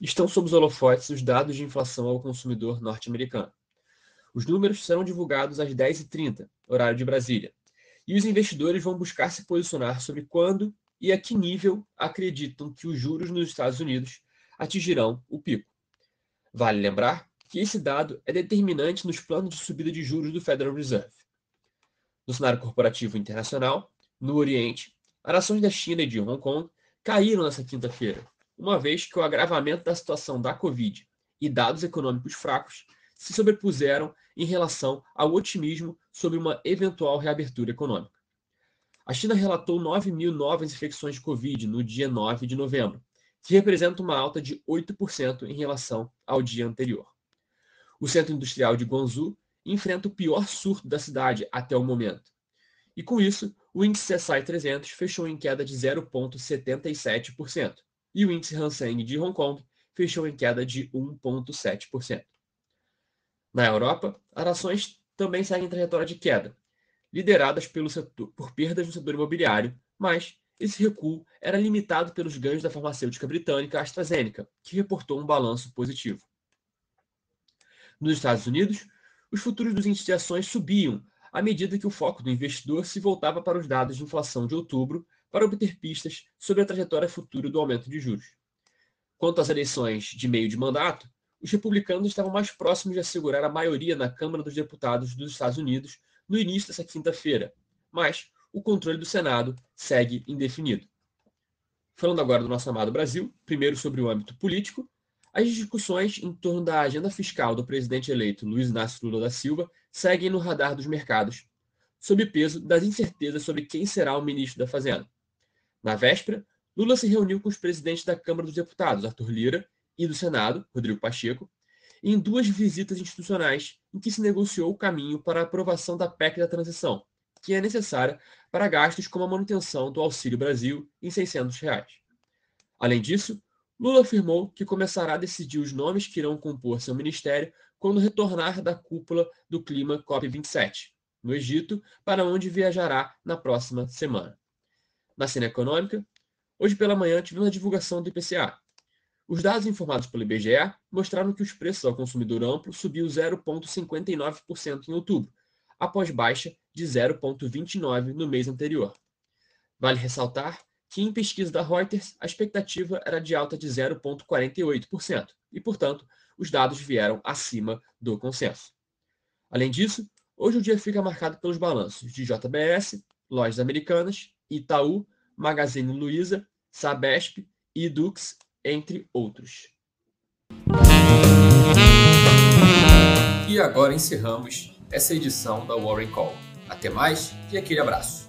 estão sob os holofotes os dados de inflação ao consumidor norte-americano. Os números serão divulgados às 10h30, horário de Brasília, e os investidores vão buscar se posicionar sobre quando e a que nível acreditam que os juros nos Estados Unidos atingirão o pico. Vale lembrar que esse dado é determinante nos planos de subida de juros do Federal Reserve. No cenário corporativo internacional, no Oriente, as ações da China e de Hong Kong caíram nesta quinta-feira, uma vez que o agravamento da situação da Covid e dados econômicos fracos se sobrepuseram em relação ao otimismo sobre uma eventual reabertura econômica. A China relatou 9 mil novas infecções de Covid no dia 9 de novembro, que representa uma alta de 8% em relação ao dia anterior. O centro industrial de Guangzhou enfrenta o pior surto da cidade até o momento. E com isso, o índice CSI 300 fechou em queda de 0,77%, e o índice Hang Seng de Hong Kong fechou em queda de 1,7%. Na Europa, as ações também seguem trajetória de queda, lideradas pelo setor, por perdas no setor imobiliário, mas esse recuo era limitado pelos ganhos da farmacêutica britânica AstraZeneca, que reportou um balanço positivo. Nos Estados Unidos, os futuros dos índices de ações subiam à medida que o foco do investidor se voltava para os dados de inflação de outubro para obter pistas sobre a trajetória futura do aumento de juros. Quanto às eleições de meio de mandato, os republicanos estavam mais próximos de assegurar a maioria na Câmara dos Deputados dos Estados Unidos no início dessa quinta-feira, mas o controle do Senado segue indefinido. Falando agora do nosso amado Brasil, primeiro sobre o âmbito político, as discussões em torno da agenda fiscal do presidente eleito Luiz Inácio Lula da Silva seguem no radar dos mercados, sob peso das incertezas sobre quem será o ministro da Fazenda. Na véspera, Lula se reuniu com os presidentes da Câmara dos Deputados, Arthur Lira, e do Senado, Rodrigo Pacheco, em duas visitas institucionais em que se negociou o caminho para a aprovação da PEC da transição, que é necessária para gastos como a manutenção do Auxílio Brasil em 600 reais. Além disso, Lula afirmou que começará a decidir os nomes que irão compor seu ministério quando retornar da cúpula do clima COP27, no Egito, para onde viajará na próxima semana. Na cena econômica, hoje pela manhã tivemos a divulgação do IPCA. Os dados informados pelo IBGE mostraram que os preços ao consumidor amplo subiu 0,59% em outubro, após baixa de 0,29% no mês anterior. Vale ressaltar que em pesquisa da Reuters a expectativa era de alta de 0,48%, e, portanto, os dados vieram acima do consenso. Além disso, hoje o dia fica marcado pelos balanços de JBS, Lojas Americanas, Itaú, Magazine Luiza, Sabesp e Dux, entre outros. E agora encerramos essa edição da Warren Call. Até mais e aquele abraço.